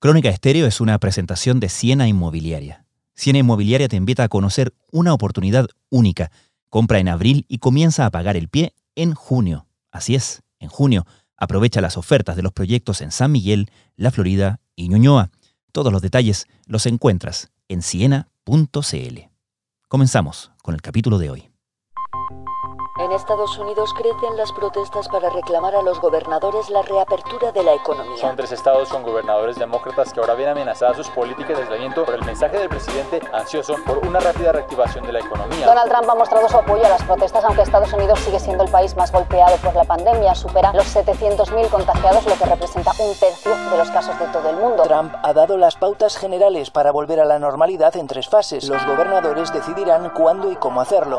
Crónica Estéreo es una presentación de Siena Inmobiliaria. Siena Inmobiliaria te invita a conocer una oportunidad única. Compra en abril y comienza a pagar el pie en junio. Así es, en junio. Aprovecha las ofertas de los proyectos en San Miguel, La Florida y Ñuñoa. Todos los detalles los encuentras en siena.cl. Comenzamos con el capítulo de hoy. En Estados Unidos crecen las protestas para reclamar a los gobernadores la reapertura de la economía. Son tres estados con gobernadores demócratas que ahora ven amenazadas sus políticas de aislamiento por el mensaje del presidente ansioso por una rápida reactivación de la economía. Donald Trump ha mostrado su apoyo a las protestas, aunque Estados Unidos sigue siendo el país más golpeado por la pandemia. Supera los 700.000 contagiados, lo que representa un tercio de los casos de todo el mundo. Trump ha dado las pautas generales para volver a la normalidad en tres fases. Los gobernadores decidirán cuándo y cómo hacerlo.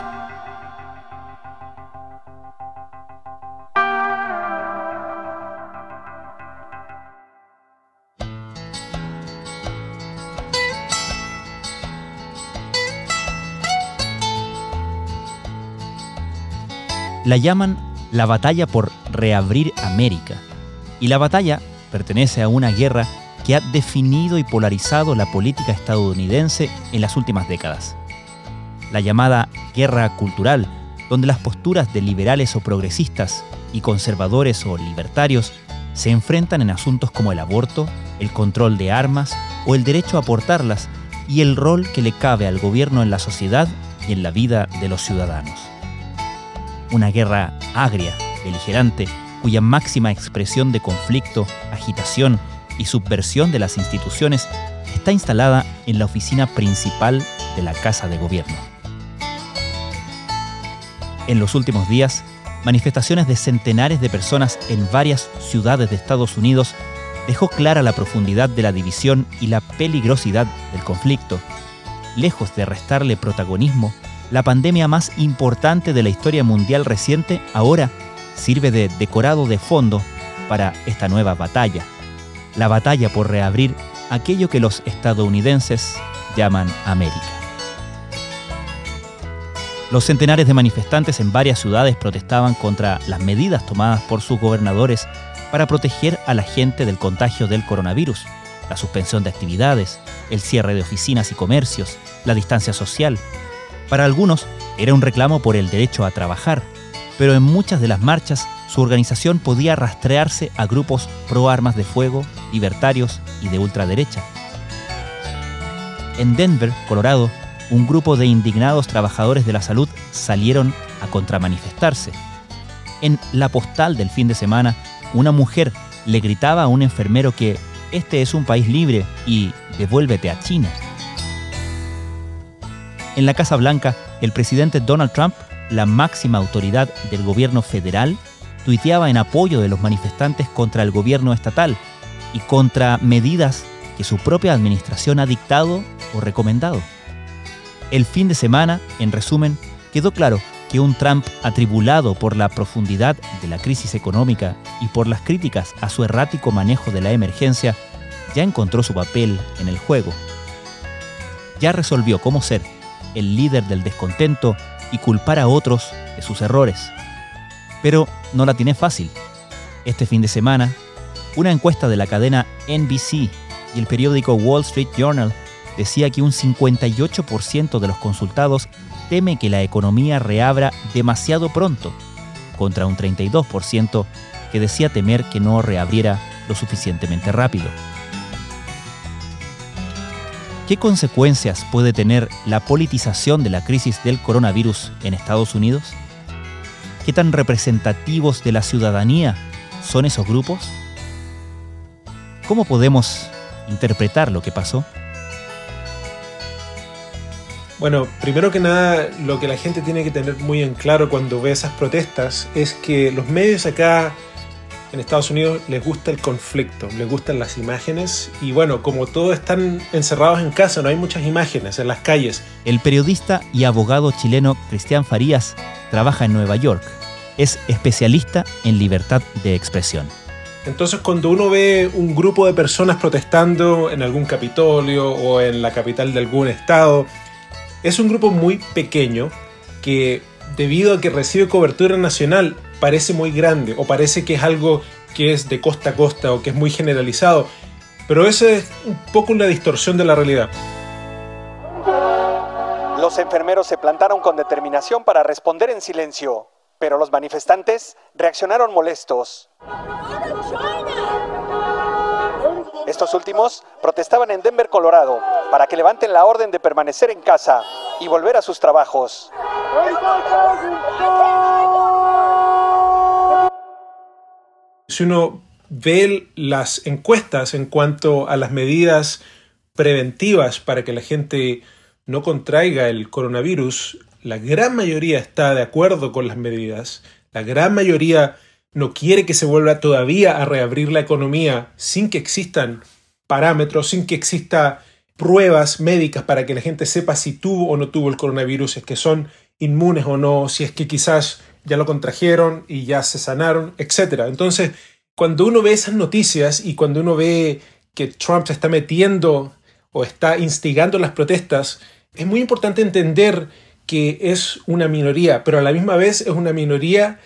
La llaman la batalla por reabrir América. Y la batalla pertenece a una guerra que ha definido y polarizado la política estadounidense en las últimas décadas. La llamada guerra cultural, donde las posturas de liberales o progresistas y conservadores o libertarios se enfrentan en asuntos como el aborto, el control de armas o el derecho a portarlas y el rol que le cabe al gobierno en la sociedad y en la vida de los ciudadanos una guerra agria, beligerante, cuya máxima expresión de conflicto, agitación y subversión de las instituciones está instalada en la oficina principal de la Casa de Gobierno. En los últimos días, manifestaciones de centenares de personas en varias ciudades de Estados Unidos dejó clara la profundidad de la división y la peligrosidad del conflicto. Lejos de restarle protagonismo, la pandemia más importante de la historia mundial reciente ahora sirve de decorado de fondo para esta nueva batalla. La batalla por reabrir aquello que los estadounidenses llaman América. Los centenares de manifestantes en varias ciudades protestaban contra las medidas tomadas por sus gobernadores para proteger a la gente del contagio del coronavirus, la suspensión de actividades, el cierre de oficinas y comercios, la distancia social, para algunos era un reclamo por el derecho a trabajar, pero en muchas de las marchas su organización podía rastrearse a grupos pro armas de fuego, libertarios y de ultraderecha. En Denver, Colorado, un grupo de indignados trabajadores de la salud salieron a contramanifestarse. En la postal del fin de semana, una mujer le gritaba a un enfermero que este es un país libre y devuélvete a China. En la Casa Blanca, el presidente Donald Trump, la máxima autoridad del gobierno federal, tuiteaba en apoyo de los manifestantes contra el gobierno estatal y contra medidas que su propia administración ha dictado o recomendado. El fin de semana, en resumen, quedó claro que un Trump atribulado por la profundidad de la crisis económica y por las críticas a su errático manejo de la emergencia, ya encontró su papel en el juego. Ya resolvió cómo ser el líder del descontento y culpar a otros de sus errores. Pero no la tiene fácil. Este fin de semana, una encuesta de la cadena NBC y el periódico Wall Street Journal decía que un 58% de los consultados teme que la economía reabra demasiado pronto, contra un 32% que decía temer que no reabriera lo suficientemente rápido. ¿Qué consecuencias puede tener la politización de la crisis del coronavirus en Estados Unidos? ¿Qué tan representativos de la ciudadanía son esos grupos? ¿Cómo podemos interpretar lo que pasó? Bueno, primero que nada, lo que la gente tiene que tener muy en claro cuando ve esas protestas es que los medios acá en Estados Unidos les gusta el conflicto, les gustan las imágenes y bueno, como todos están encerrados en casa, no hay muchas imágenes en las calles. El periodista y abogado chileno Cristian Farías trabaja en Nueva York. Es especialista en libertad de expresión. Entonces cuando uno ve un grupo de personas protestando en algún capitolio o en la capital de algún estado, es un grupo muy pequeño que debido a que recibe cobertura nacional parece muy grande o parece que es algo que es de costa a costa o que es muy generalizado. Pero eso es un poco una distorsión de la realidad. Los enfermeros se plantaron con determinación para responder en silencio, pero los manifestantes reaccionaron molestos. Estos últimos protestaban en Denver, Colorado, para que levanten la orden de permanecer en casa y volver a sus trabajos. Si uno ve las encuestas en cuanto a las medidas preventivas para que la gente no contraiga el coronavirus, la gran mayoría está de acuerdo con las medidas, la gran mayoría no quiere que se vuelva todavía a reabrir la economía sin que existan parámetros, sin que exista pruebas médicas para que la gente sepa si tuvo o no tuvo el coronavirus, es que son inmunes o no, si es que quizás ya lo contrajeron y ya se sanaron, etc. Entonces, cuando uno ve esas noticias y cuando uno ve que Trump se está metiendo o está instigando las protestas, es muy importante entender que es una minoría, pero a la misma vez es una minoría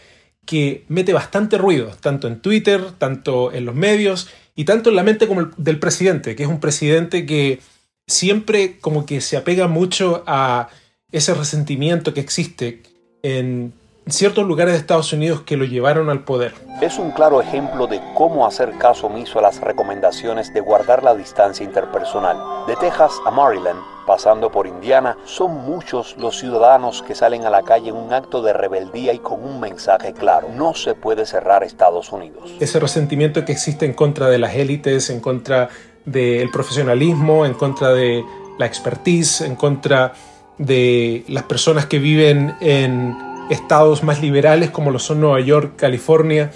que mete bastante ruido, tanto en Twitter, tanto en los medios y tanto en la mente como el del presidente, que es un presidente que siempre como que se apega mucho a ese resentimiento que existe en ciertos lugares de Estados Unidos que lo llevaron al poder. Es un claro ejemplo de cómo hacer caso omiso a las recomendaciones de guardar la distancia interpersonal. De Texas a Maryland, pasando por Indiana, son muchos los ciudadanos que salen a la calle en un acto de rebeldía y con un mensaje claro. No se puede cerrar Estados Unidos. Ese resentimiento que existe en contra de las élites, en contra del profesionalismo, en contra de la expertise, en contra de las personas que viven en estados más liberales como lo son Nueva York, California.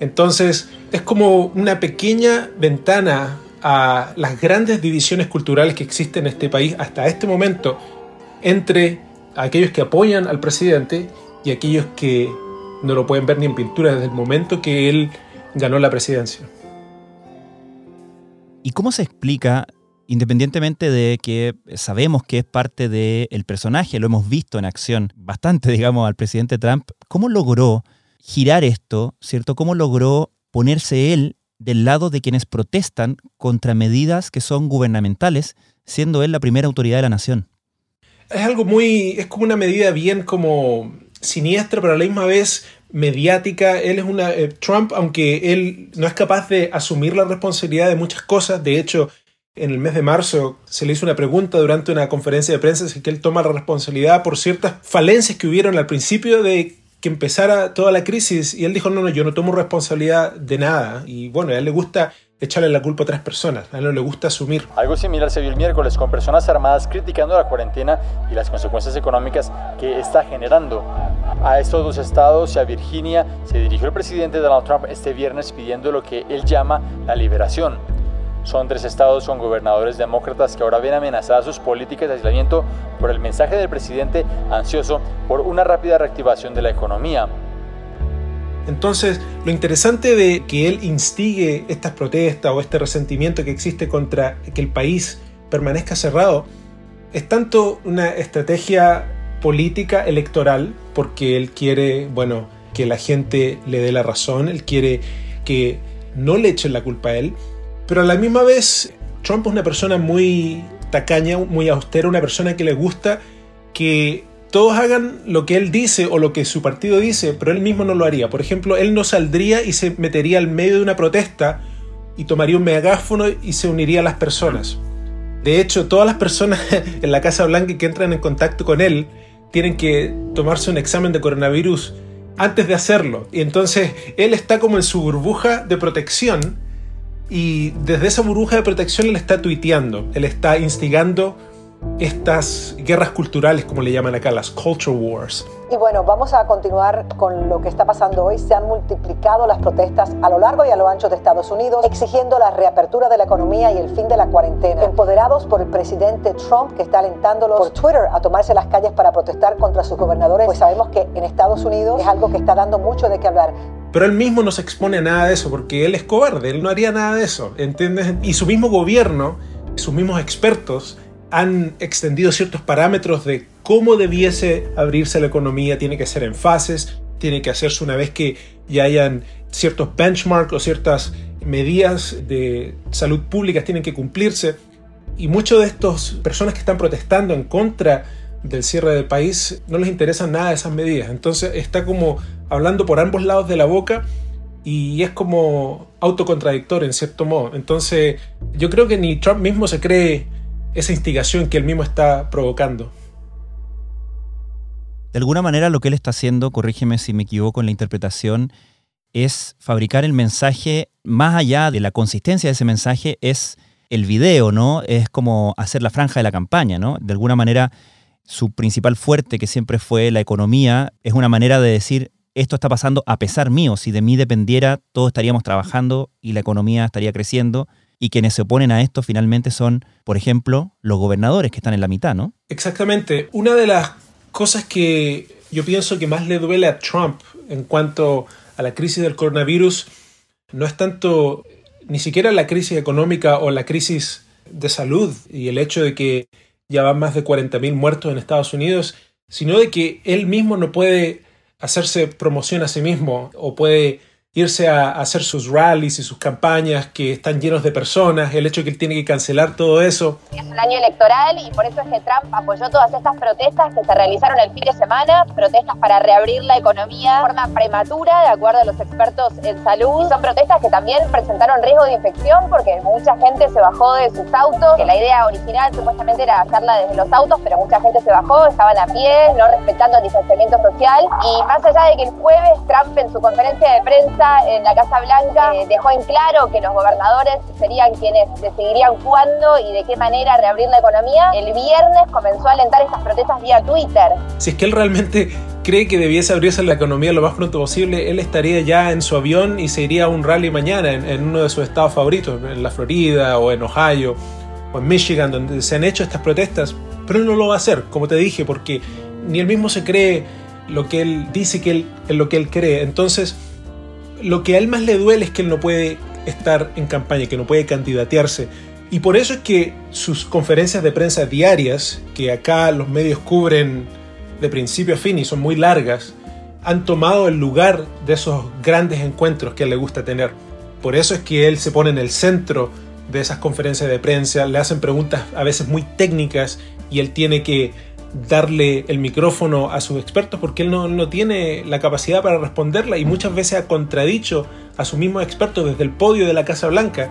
Entonces es como una pequeña ventana a las grandes divisiones culturales que existen en este país hasta este momento entre aquellos que apoyan al presidente y aquellos que no lo pueden ver ni en pintura desde el momento que él ganó la presidencia. ¿Y cómo se explica independientemente de que sabemos que es parte del personaje, lo hemos visto en acción bastante, digamos, al presidente Trump, ¿cómo logró girar esto, ¿cierto? ¿Cómo logró ponerse él del lado de quienes protestan contra medidas que son gubernamentales, siendo él la primera autoridad de la nación? Es algo muy, es como una medida bien como siniestra, pero a la misma vez mediática. Él es una, eh, Trump, aunque él no es capaz de asumir la responsabilidad de muchas cosas, de hecho, en el mes de marzo se le hizo una pregunta durante una conferencia de prensa si él toma la responsabilidad por ciertas falencias que hubieron al principio de que empezara toda la crisis y él dijo no, no, yo no tomo responsabilidad de nada y bueno, a él le gusta echarle la culpa a otras personas, a él no le gusta asumir. Algo similar se vio el miércoles con personas armadas criticando la cuarentena y las consecuencias económicas que está generando. A estos dos estados y a Virginia se dirigió el presidente Donald Trump este viernes pidiendo lo que él llama la liberación son tres estados con gobernadores demócratas que ahora ven amenazadas sus políticas de aislamiento por el mensaje del presidente ansioso por una rápida reactivación de la economía. Entonces, lo interesante de que él instigue estas protestas o este resentimiento que existe contra que el país permanezca cerrado es tanto una estrategia política electoral, porque él quiere, bueno, que la gente le dé la razón, él quiere que no le echen la culpa a él, pero a la misma vez, Trump es una persona muy tacaña, muy austera, una persona que le gusta que todos hagan lo que él dice o lo que su partido dice, pero él mismo no lo haría. Por ejemplo, él no saldría y se metería al medio de una protesta y tomaría un megáfono y se uniría a las personas. De hecho, todas las personas en la Casa Blanca que entran en contacto con él tienen que tomarse un examen de coronavirus antes de hacerlo. Y entonces él está como en su burbuja de protección y desde esa burbuja de protección él está tuiteando, él está instigando estas guerras culturales, como le llaman acá, las culture wars. Y bueno, vamos a continuar con lo que está pasando hoy. Se han multiplicado las protestas a lo largo y a lo ancho de Estados Unidos, exigiendo la reapertura de la economía y el fin de la cuarentena. Empoderados por el presidente Trump, que está alentándolos por Twitter a tomarse las calles para protestar contra sus gobernadores, pues sabemos que en Estados Unidos es algo que está dando mucho de qué hablar. Pero él mismo no se expone a nada de eso porque él es cobarde, él no haría nada de eso, ¿entiendes? Y su mismo gobierno, sus mismos expertos han extendido ciertos parámetros de cómo debiese abrirse la economía, tiene que ser en fases, tiene que hacerse una vez que ya hayan ciertos benchmarks o ciertas medidas de salud pública tienen que cumplirse. Y muchas de estas personas que están protestando en contra del cierre del país no les interesan nada esas medidas. Entonces está como hablando por ambos lados de la boca y es como autocontradictorio en cierto modo. Entonces yo creo que ni Trump mismo se cree esa instigación que él mismo está provocando. De alguna manera lo que él está haciendo, corrígeme si me equivoco en la interpretación, es fabricar el mensaje, más allá de la consistencia de ese mensaje, es el video, ¿no? Es como hacer la franja de la campaña, ¿no? De alguna manera, su principal fuerte, que siempre fue la economía, es una manera de decir, esto está pasando a pesar mío, si de mí dependiera, todos estaríamos trabajando y la economía estaría creciendo y quienes se oponen a esto finalmente son, por ejemplo, los gobernadores que están en la mitad, ¿no? Exactamente. Una de las cosas que yo pienso que más le duele a Trump en cuanto a la crisis del coronavirus no es tanto ni siquiera la crisis económica o la crisis de salud y el hecho de que ya van más de 40.000 muertos en Estados Unidos, sino de que él mismo no puede hacerse promoción a sí mismo o puede irse a, hacer sus rallies y sus campañas que están llenos de personas, el hecho de que él tiene que cancelar todo eso. Es un año electoral y por eso es que Trump apoyó todas estas protestas que se realizaron el fin de semana, protestas para reabrir la economía de forma prematura, de acuerdo a los expertos en salud. son protestas que también presentaron riesgo de infección porque mucha gente se bajó de sus autos, que la idea original supuestamente era hacerla desde los autos, pero mucha gente se bajó, estaban a pie, no respetando el distanciamiento social. Y más allá de que el jueves Trump en su conferencia de prensa en la Casa Blanca eh, dejó en claro que los gobernadores serían quienes decidirían cuándo y de qué manera reabrir la economía. El viernes comenzó a alentar estas protestas vía Twitter. Si es que él realmente cree que debiese abrirse la economía lo más pronto posible, él estaría ya en su avión y se iría a un rally mañana en, uno de sus estados favoritos, en la Florida o en Ohio o en Michigan, donde se han hecho estas protestas. Pero él no lo va a hacer, como te dije, porque ni él mismo se cree lo que él dice que él, en lo que él cree. Entonces, lo que a él más le duele es que él no puede estar en campaña, que no puede candidatearse. Y por eso es que sus conferencias de prensa diarias, que acá los medios cubren de principio a fin y son muy largas, han tomado el lugar de esos grandes encuentros que él le gusta tener. Por eso es que él se pone en el centro de esas conferencias de prensa, le hacen preguntas a veces muy técnicas y él tiene que darle el micrófono a sus expertos porque él no, tiene la capacidad para responderla y muchas veces ha contradicho a sus mismos expertos desde el podio de la Casa Blanca.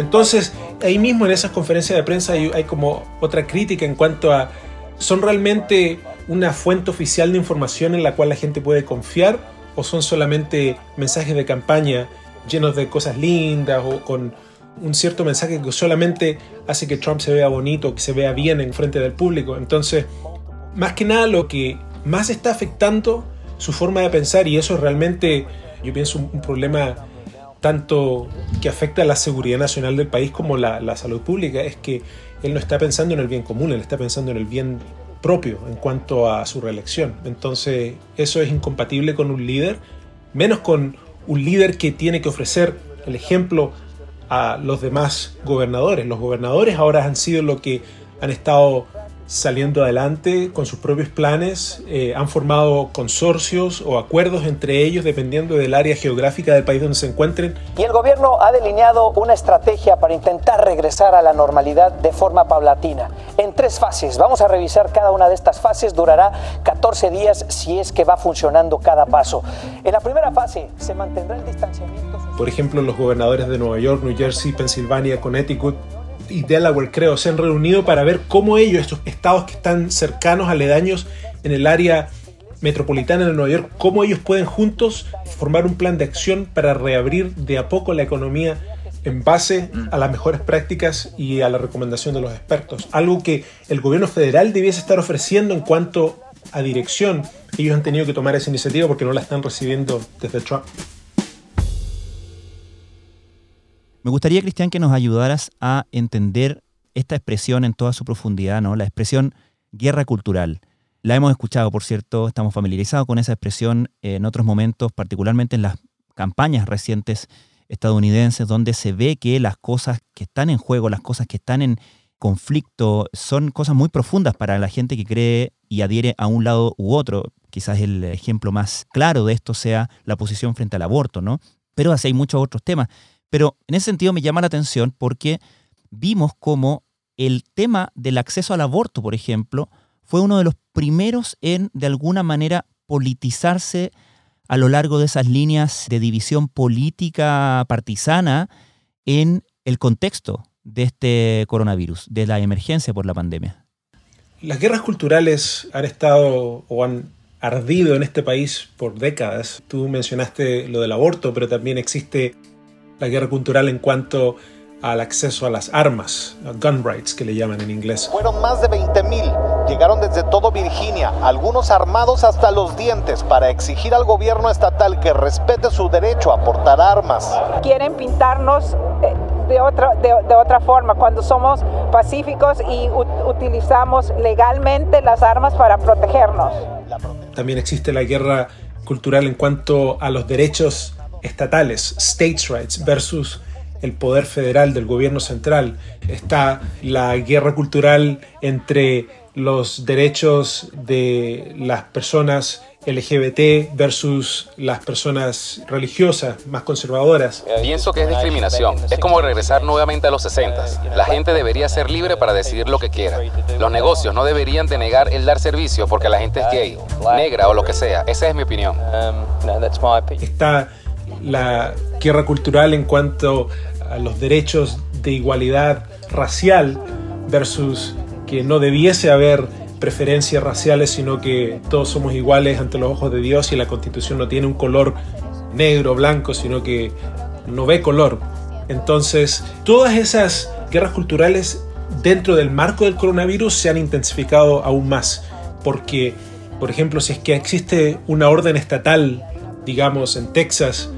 Entonces, ahí mismo en esas conferencias de prensa hay, hay como otra crítica en cuanto a, ¿son realmente una fuente oficial de información en la cual la gente puede confiar o son solamente mensajes de campaña llenos de cosas lindas o con un cierto mensaje que solamente hace que Trump se vea bonito, que se vea bien en frente del público. Entonces, más que nada lo que más está afectando su forma de pensar y eso es realmente, yo pienso, un, problema tanto que afecta a la seguridad nacional del país como la, la salud pública, es que él no está pensando en el bien común, él está pensando en el bien propio en cuanto a su reelección. Entonces, eso es incompatible con un líder, menos con un líder que tiene que ofrecer el ejemplo a los demás gobernadores. Los gobernadores ahora han sido lo que han estado saliendo adelante con sus propios planes, eh, han formado consorcios o acuerdos entre ellos dependiendo del área geográfica del país donde se encuentren. Y el gobierno ha delineado una estrategia para intentar regresar a la normalidad de forma paulatina, en tres fases. Vamos a revisar cada una de estas fases, durará 14 días si es que va funcionando cada paso. En la primera fase se mantendrá el distanciamiento. Por ejemplo, los gobernadores de Nueva York, New Jersey, Pensilvania, Connecticut, y Delaware, creo, se han reunido para ver cómo ellos, estos estados que están cercanos, aledaños en el área metropolitana de Nueva York, cómo ellos pueden juntos formar un plan de acción para reabrir de a poco la economía en base a las mejores prácticas y a la recomendación de los expertos. Algo que el gobierno federal debiese estar ofreciendo en cuanto a dirección. Ellos han tenido que tomar esa iniciativa porque no la están recibiendo desde Trump. Me gustaría, Cristian, que nos ayudaras a entender esta expresión en toda su profundidad, ¿no? La expresión guerra cultural. La hemos escuchado, por cierto, estamos familiarizados con esa expresión en otros momentos, particularmente en las campañas recientes estadounidenses, donde se ve que las cosas que están en juego, las cosas que están en conflicto, son cosas muy profundas para la gente que cree y adhiere a un lado u otro. Quizás el ejemplo más claro de esto sea la posición frente al aborto, ¿no? Pero así hay muchos otros temas. Pero en ese sentido me llama la atención porque vimos como el tema del acceso al aborto, por ejemplo, fue uno de los primeros en, de alguna manera, politizarse a lo largo de esas líneas de división política partisana en el contexto de este coronavirus, de la emergencia por la pandemia. Las guerras culturales han estado o han ardido en este país por décadas. Tú mencionaste lo del aborto, pero también existe la guerra cultural en cuanto al acceso a las armas, gun rights que le llaman en inglés. Fueron más de 20.000, llegaron desde todo Virginia, algunos armados hasta los dientes para exigir al gobierno estatal que respete su derecho a portar armas. Quieren pintarnos eh, de otra, de, de otra forma, cuando somos pacíficos y utilizamos legalmente las armas para protegernos. También existe la guerra cultural en cuanto a los derechos estatales, states' rights, versus el poder federal del gobierno central. Está la guerra cultural entre los derechos de las personas LGBT versus las personas religiosas más conservadoras. Pienso que es discriminación. Es como regresar nuevamente a los 60. La gente debería ser libre para decidir lo que quiera. Los negocios no deberían denegar el dar servicio porque la gente es gay, negra o lo que sea. Esa es mi opinión. Está la guerra cultural en cuanto a los derechos de igualdad racial versus que no debiese haber preferencias raciales, sino que todos somos iguales ante los ojos de Dios y la constitución no tiene un color negro blanco, sino que no ve color. Entonces, todas esas guerras culturales dentro del marco del coronavirus se han intensificado aún más, porque, por ejemplo, si es que existe una orden estatal, digamos, en Texas,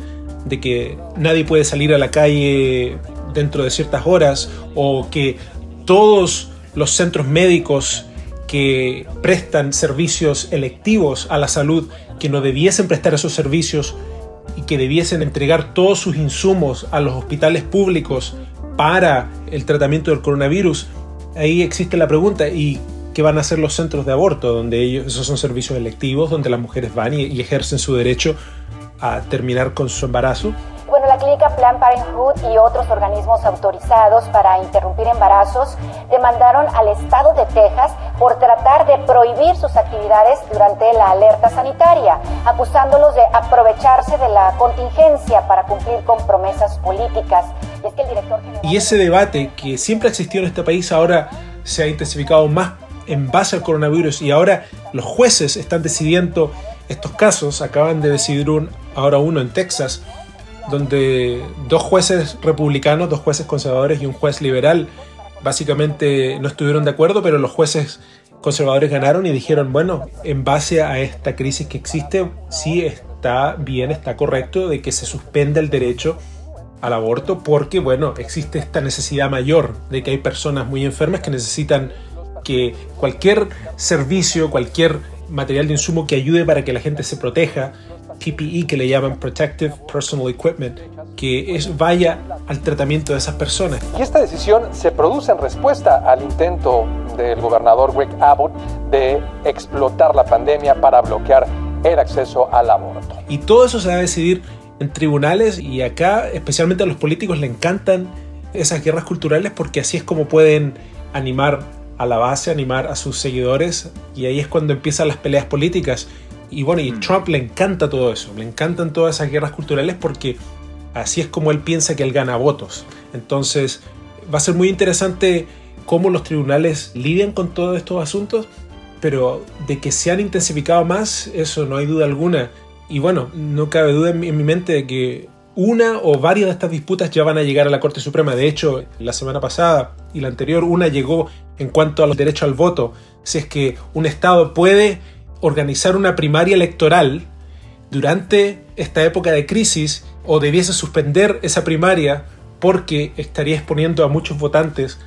de que nadie puede salir a la calle dentro de ciertas horas o que todos los centros médicos que prestan servicios electivos a la salud, que no debiesen prestar esos servicios y que debiesen entregar todos sus insumos a los hospitales públicos para el tratamiento del coronavirus, ahí existe la pregunta, ¿y qué van a hacer los centros de aborto? Donde ellos, esos son servicios electivos, donde las mujeres van y ejercen su derecho a terminar con su embarazo? Bueno, la clínica Plan Parenthood y otros organismos autorizados para interrumpir embarazos demandaron al estado de Texas por tratar de prohibir sus actividades durante la alerta sanitaria, acusándolos de aprovecharse de la contingencia para cumplir con promesas políticas. Y, es que el director y ese debate que siempre existió en este país ahora se ha intensificado más en base al coronavirus y ahora los jueces están decidiendo estos casos. Acaban de decidir un, ahora uno en Texas, donde dos jueces republicanos, dos jueces conservadores y un juez liberal básicamente no estuvieron de acuerdo, pero los jueces conservadores ganaron y dijeron, bueno, en base a esta crisis que existe, sí está bien, está correcto de que se suspenda el derecho al aborto porque, bueno, existe esta necesidad mayor de que hay personas muy enfermas que necesitan que cualquier servicio, cualquier material de insumo que ayude para que la gente se proteja, PPE que le llaman Protective Personal Equipment, que es, vaya al tratamiento de esas personas. Y esta decisión se produce en respuesta al intento del gobernador Greg Abbott de explotar la pandemia para bloquear el acceso al aborto. Y todo eso se va a decidir en tribunales y acá especialmente a los políticos le encantan esas guerras culturales porque así es como pueden animar a la base, animar a sus seguidores y ahí es cuando empiezan las peleas políticas y bueno, y mm. Trump le encanta todo eso, le encantan todas esas guerras culturales porque así es como él piensa que él gana votos. Entonces, va a ser muy interesante cómo los tribunales lidian con todos estos asuntos, pero de que se han intensificado más, eso no hay duda alguna. Y bueno, no cabe duda en mi, mente de que una o varias de estas disputas ya van a llegar a la Corte Suprema. De hecho, la semana pasada y la anterior, una llegó en cuanto a los derechos al voto. Si es que un Estado puede organizar una primaria electoral durante esta época de crisis o debiese suspender esa primaria porque estaría exponiendo a muchos votantes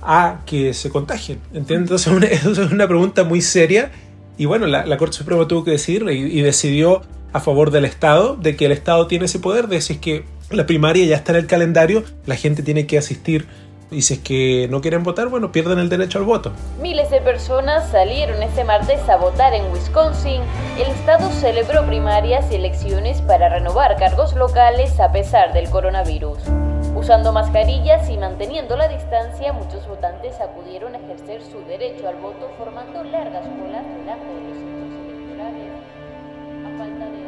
a que se contagien. Entonces, eso es una pregunta muy seria Y bueno, la, Corte Suprema tuvo que decidir y, decidió a favor del Estado, de que el Estado tiene ese poder, de si es que la primaria ya está en el calendario, la gente tiene que asistir y si es que no quieren votar, bueno, pierden el derecho al voto. Miles de personas salieron este martes a votar en Wisconsin. El estado celebró primarias y elecciones para renovar cargos locales a pesar del coronavirus. Usando mascarillas y manteniendo la distancia, muchos votantes acudieron a ejercer su derecho al voto formando largas colas delante de los centros electorales. A falta de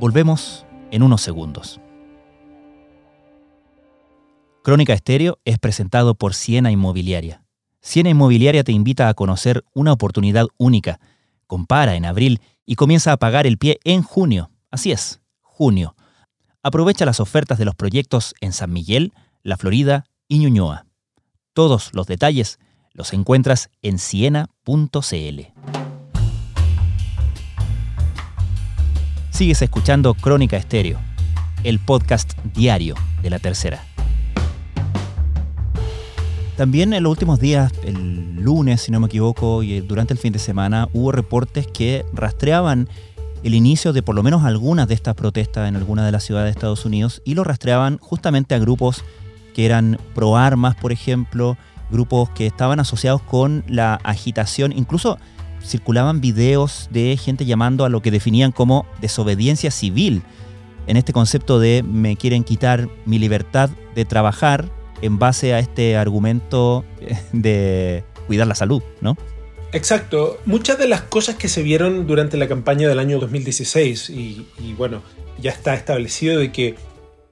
Volvemos en unos segundos. Crónica Estéreo es presentado por Siena Inmobiliaria. Siena Inmobiliaria te invita a conocer una oportunidad única. Compara en abril y comienza a pagar el pie en junio. Así es, junio. Aprovecha las ofertas de los proyectos en San Miguel, La Florida y Ñuñoa. Todos los detalles los encuentras en siena.cl. Sigues escuchando Crónica Estéreo, el podcast diario de la tercera. También en los últimos días, el lunes, si no me equivoco, y durante el fin de semana, hubo reportes que rastreaban el inicio de por lo menos algunas de estas protestas en algunas de las ciudades de Estados Unidos y lo rastreaban justamente a grupos que eran pro armas, por ejemplo, grupos que estaban asociados con la agitación, incluso circulaban videos de gente llamando a lo que definían como desobediencia civil, en este concepto de me quieren quitar mi libertad de trabajar en base a este argumento de cuidar la salud, ¿no? Exacto. Muchas de las cosas que se vieron durante la campaña del año 2016, y, y bueno, ya está establecido de que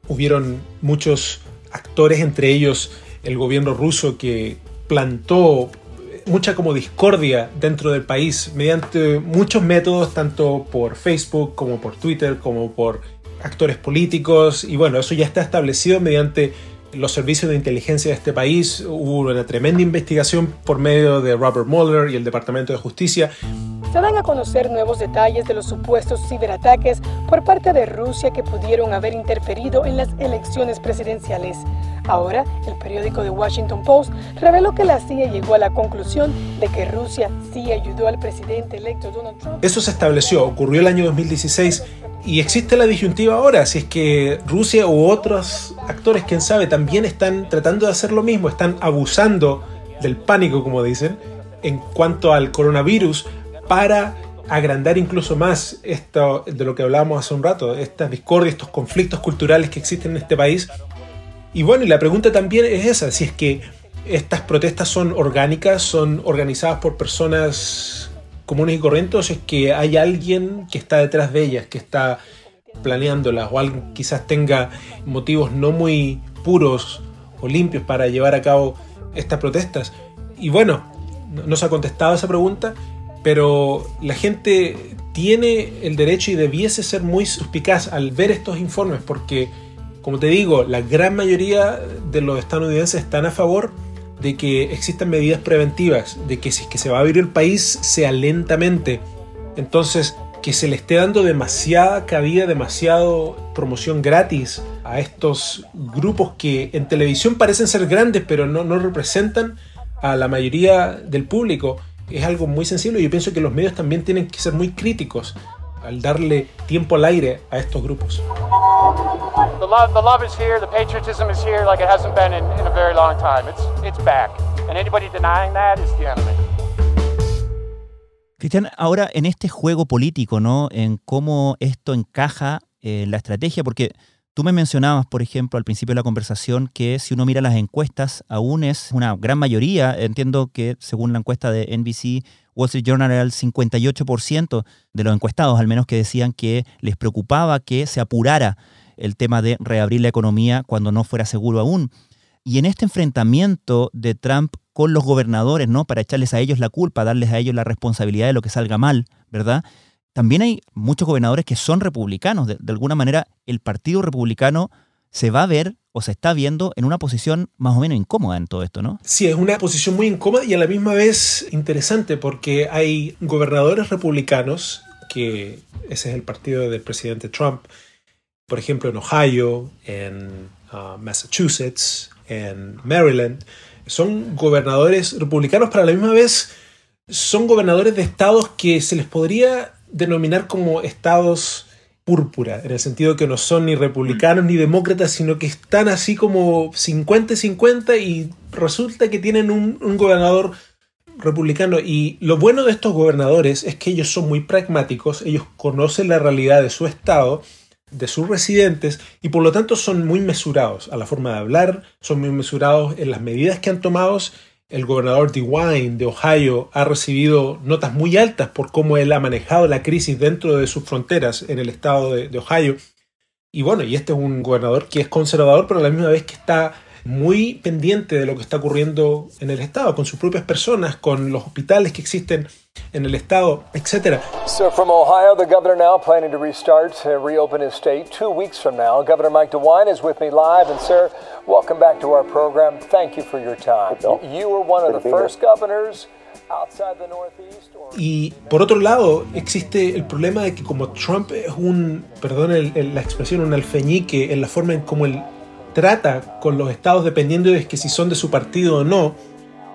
hubieron muchos actores, entre ellos el gobierno ruso, que plantó mucha como discordia dentro del país mediante muchos métodos, tanto por Facebook como por Twitter, como por actores políticos. Y bueno, eso ya está establecido mediante los servicios de inteligencia de este país. Hubo una tremenda investigación por medio de Robert Mueller y el Departamento de Justicia se dan a conocer nuevos detalles de los supuestos ciberataques por parte de Rusia que pudieron haber interferido en las elecciones presidenciales. Ahora, el periódico The Washington Post reveló que la CIA llegó a la conclusión de que Rusia sí ayudó al presidente electo Donald Trump. Eso se estableció, ocurrió el año 2016 y existe la disyuntiva ahora, si es que Rusia u otros actores, quién sabe, también están tratando de hacer lo mismo, están abusando del pánico, como dicen, en cuanto al coronavirus para agrandar incluso más esto de lo que hablábamos hace un rato, estas discordias, estos conflictos culturales que existen en este país. Y bueno, y la pregunta también es esa, si es que estas protestas son orgánicas, son organizadas por personas comunes y corrientes, o si es que hay alguien que está detrás de ellas, que está planeándolas, o alguien quizás tenga motivos no muy puros o limpios para llevar a cabo estas protestas. Y bueno, no se ha contestado esa pregunta, pero la gente tiene el derecho y debiese ser muy suspicaz al ver estos informes porque, como te digo, la gran mayoría de los estadounidenses están a favor de que existan medidas preventivas, de que si es que se va a abrir el país sea lentamente. Entonces, que se le esté dando demasiada cabida, demasiado promoción gratis a estos grupos que en televisión parecen ser grandes, pero no, no representan a la mayoría del público es algo muy sensible y yo pienso que los medios también tienen que ser muy críticos al darle tiempo al aire a estos grupos. The love, the love is here, the patriotism is here like it hasn't been in, in a very long time. It's, it's back. And anybody denying that is the enemy. Cristian, ahora en este juego político, ¿no? En cómo esto encaja en la estrategia, porque Tú me mencionabas, por ejemplo, al principio de la conversación, que si uno mira las encuestas, aún es una gran mayoría, entiendo que según la encuesta de NBC, Wall Street Journal era el 58% de los encuestados, al menos que decían que les preocupaba que se apurara el tema de reabrir la economía cuando no fuera seguro aún. Y en este enfrentamiento de Trump con los gobernadores, ¿no? Para echarles a ellos la culpa, darles a ellos la responsabilidad de lo que salga mal, ¿verdad? También hay muchos gobernadores que son republicanos. De, alguna manera, el Partido Republicano se va a ver o se está viendo en una posición más o menos incómoda en todo esto, ¿no? Sí, es una posición muy incómoda y a la misma vez interesante porque hay gobernadores republicanos, que ese es el partido del presidente Trump, por ejemplo, en Ohio, en uh, Massachusetts, en Maryland, son gobernadores republicanos, pero a la misma vez son gobernadores de estados que se les podría denominar como estados púrpura, en el sentido que no son ni republicanos ni demócratas, sino que están así como 50-50 y resulta que tienen un, un, gobernador republicano. Y lo bueno de estos gobernadores es que ellos son muy pragmáticos, ellos conocen la realidad de su estado, de sus residentes, y por lo tanto son muy mesurados a la forma de hablar, son muy mesurados en las medidas que han tomado el gobernador DeWine de Ohio ha recibido notas muy altas por cómo él ha manejado la crisis dentro de sus fronteras en el estado de, de Ohio. Y bueno, y este es un gobernador que es conservador, pero a la misma vez que está muy pendiente de lo que está ocurriendo en el estado, con sus propias personas, con los hospitales que existen en el estado, etc. So from Ohio, the governor now planning to restart, uh, reopen his state two weeks from now. Governor Mike DeWine is with me live, and sir, welcome back to our program. Thank you for your time. You were one of the first governors. Y por otro lado, existe el problema de que como Trump es un, perdón el, la expresión, un alfeñique en la forma en cómo él trata con los estados dependiendo de que si son de su partido o no,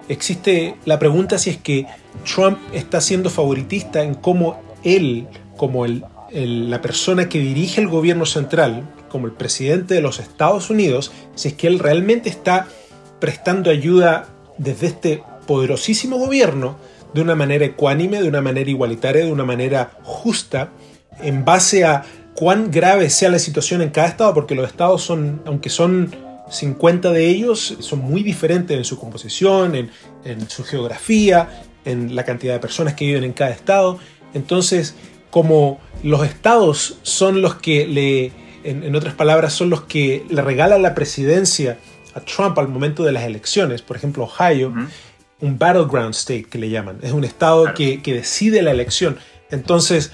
existe la pregunta si es que Trump está siendo favoritista en cómo él, como la persona que dirige el gobierno central, como el presidente de los Estados Unidos, si es que él realmente está prestando ayuda desde este poderosísimo gobierno de una manera ecuánime, de una manera igualitaria, de una manera justa, en base a cuán grave sea la situación en cada estado, porque los estados son, aunque son 50 de ellos, son muy diferentes en su composición, en, su geografía, en la cantidad de personas que viven en cada estado. Entonces, como los estados son los que le, en, otras palabras, son los que le regalan la presidencia a Trump al momento de las elecciones, por ejemplo, Ohio, un battleground state que le llaman, es un estado que, que decide la elección. Entonces,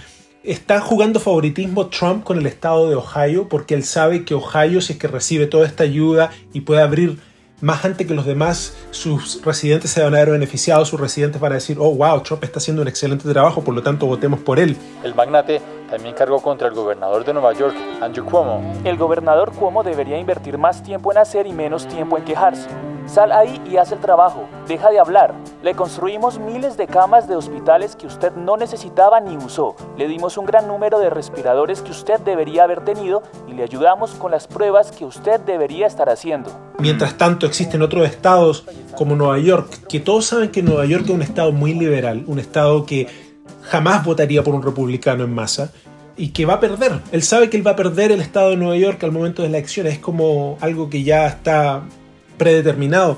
está jugando favoritismo Trump con el estado de Ohio porque él sabe que Ohio, si es que recibe toda esta ayuda y puede abrir más antes que los demás, sus residentes se van a ver beneficiados, sus residentes van a decir, oh, wow, Trump está haciendo un excelente trabajo, por lo tanto votemos por él. El magnate también cargó contra el gobernador de Nueva York, Andrew Cuomo. El gobernador Cuomo debería invertir más tiempo en hacer y menos tiempo en quejarse. Sal ahí y haz el trabajo, deja de hablar. Le construimos miles de camas de hospitales que usted no necesitaba ni usó. Le dimos un gran número de respiradores que usted debería haber tenido y le ayudamos con las pruebas que usted debería estar haciendo. Mientras tanto, existen otros estados como Nueva York, que todos saben que Nueva York es un estado muy liberal, un estado que jamás votaría por un republicano en masa y que va a perder. Él sabe que él va a perder el estado de Nueva York al momento de la elección. Es como algo que ya está predeterminado.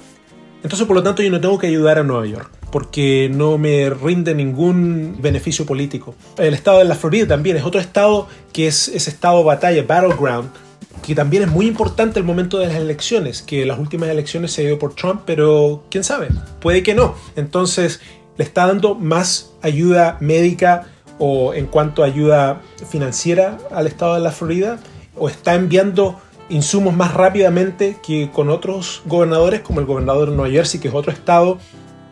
Entonces, por lo tanto, yo no tengo que ayudar a Nueva York porque no me rinde ningún beneficio político. El estado de la Florida también es otro estado que es ese estado batalla, battleground, que también es muy importante el momento de las elecciones, que las últimas elecciones se dio por Trump, pero quién sabe, puede que no. Entonces, le está dando más ayuda médica o en cuanto a ayuda financiera al estado de la Florida, o está enviando insumos más rápidamente que con otros gobernadores, como el gobernador de Nueva Jersey, que es otro estado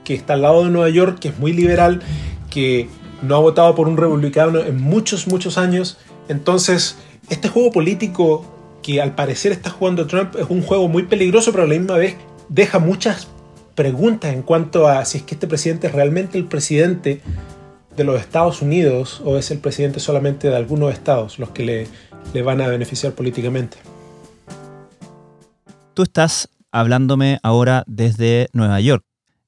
que está al lado de Nueva York, que es muy liberal, que no ha votado por un republicano en muchos, muchos años. Entonces, este juego político que al parecer está jugando Trump es un juego muy peligroso, pero a la misma vez deja muchas preguntas en cuanto a si es que este presidente es realmente el presidente de los Estados Unidos o es el presidente solamente de algunos estados los que le, le van a beneficiar políticamente. Tú estás hablándome ahora desde Nueva York.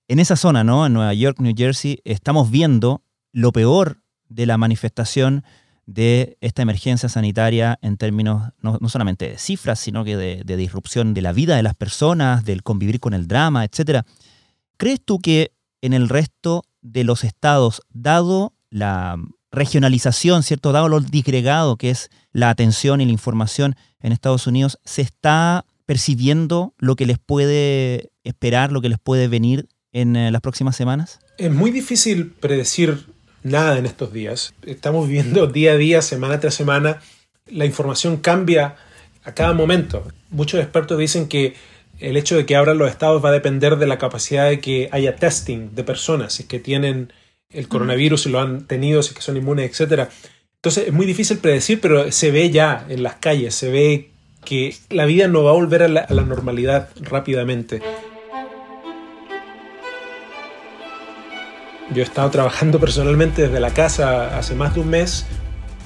En esa zona, ¿no? En Nueva York, New Jersey, estamos viendo lo peor de la manifestación de esta emergencia sanitaria en términos no, solamente de cifras, sino que de, disrupción de la vida de las personas, del convivir con el drama, etc. ¿Crees tú que en el resto de los estados, dado la regionalización, ¿cierto? Dado lo disgregado que es la atención y la información en Estados Unidos, se está percibiendo lo que les puede esperar, lo que les puede venir en eh, las próximas semanas? Es muy difícil predecir nada en estos días. Estamos viviendo día a día, semana tras semana. La información cambia a cada momento. Muchos expertos dicen que el hecho de que abran los estados va a depender de la capacidad de que haya testing de personas, si es que tienen el coronavirus, si lo han tenido, si es que son inmunes, etc. Entonces es muy difícil predecir, pero se ve ya en las calles, se ve que la vida no va a volver a la, normalidad rápidamente. Yo he estado trabajando personalmente desde la casa hace más de un mes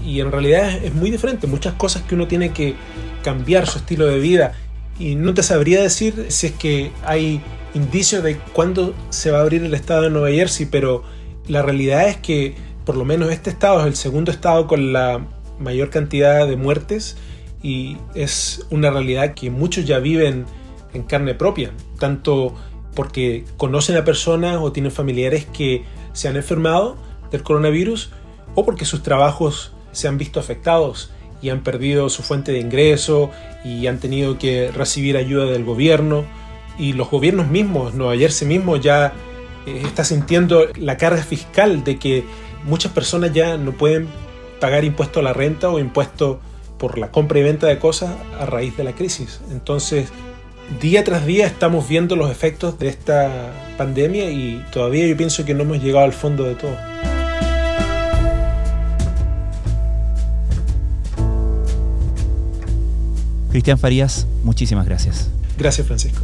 y en realidad es muy diferente. Muchas cosas que uno tiene que cambiar su estilo de vida y no te sabría decir si es que hay indicios de cuándo se va a abrir el estado de Nueva Jersey, pero la realidad es que por lo menos este estado es el segundo estado con la mayor cantidad de muertes y es una realidad que muchos ya viven en carne propia, tanto porque conocen a personas o tienen familiares que se han enfermado del coronavirus o porque sus trabajos se han visto afectados y han perdido su fuente de ingreso y han tenido que recibir ayuda del gobierno. Y los gobiernos mismos, Nueva Jersey mismo ya eh, está sintiendo la carga fiscal de que muchas personas ya no pueden pagar impuesto a la renta o impuesto por la compra y venta de cosas a raíz de la crisis. Entonces, día tras día estamos viendo los efectos de esta pandemia y todavía yo pienso que no hemos llegado al fondo de todo. Cristian Farías, muchísimas gracias. Gracias, Francisco.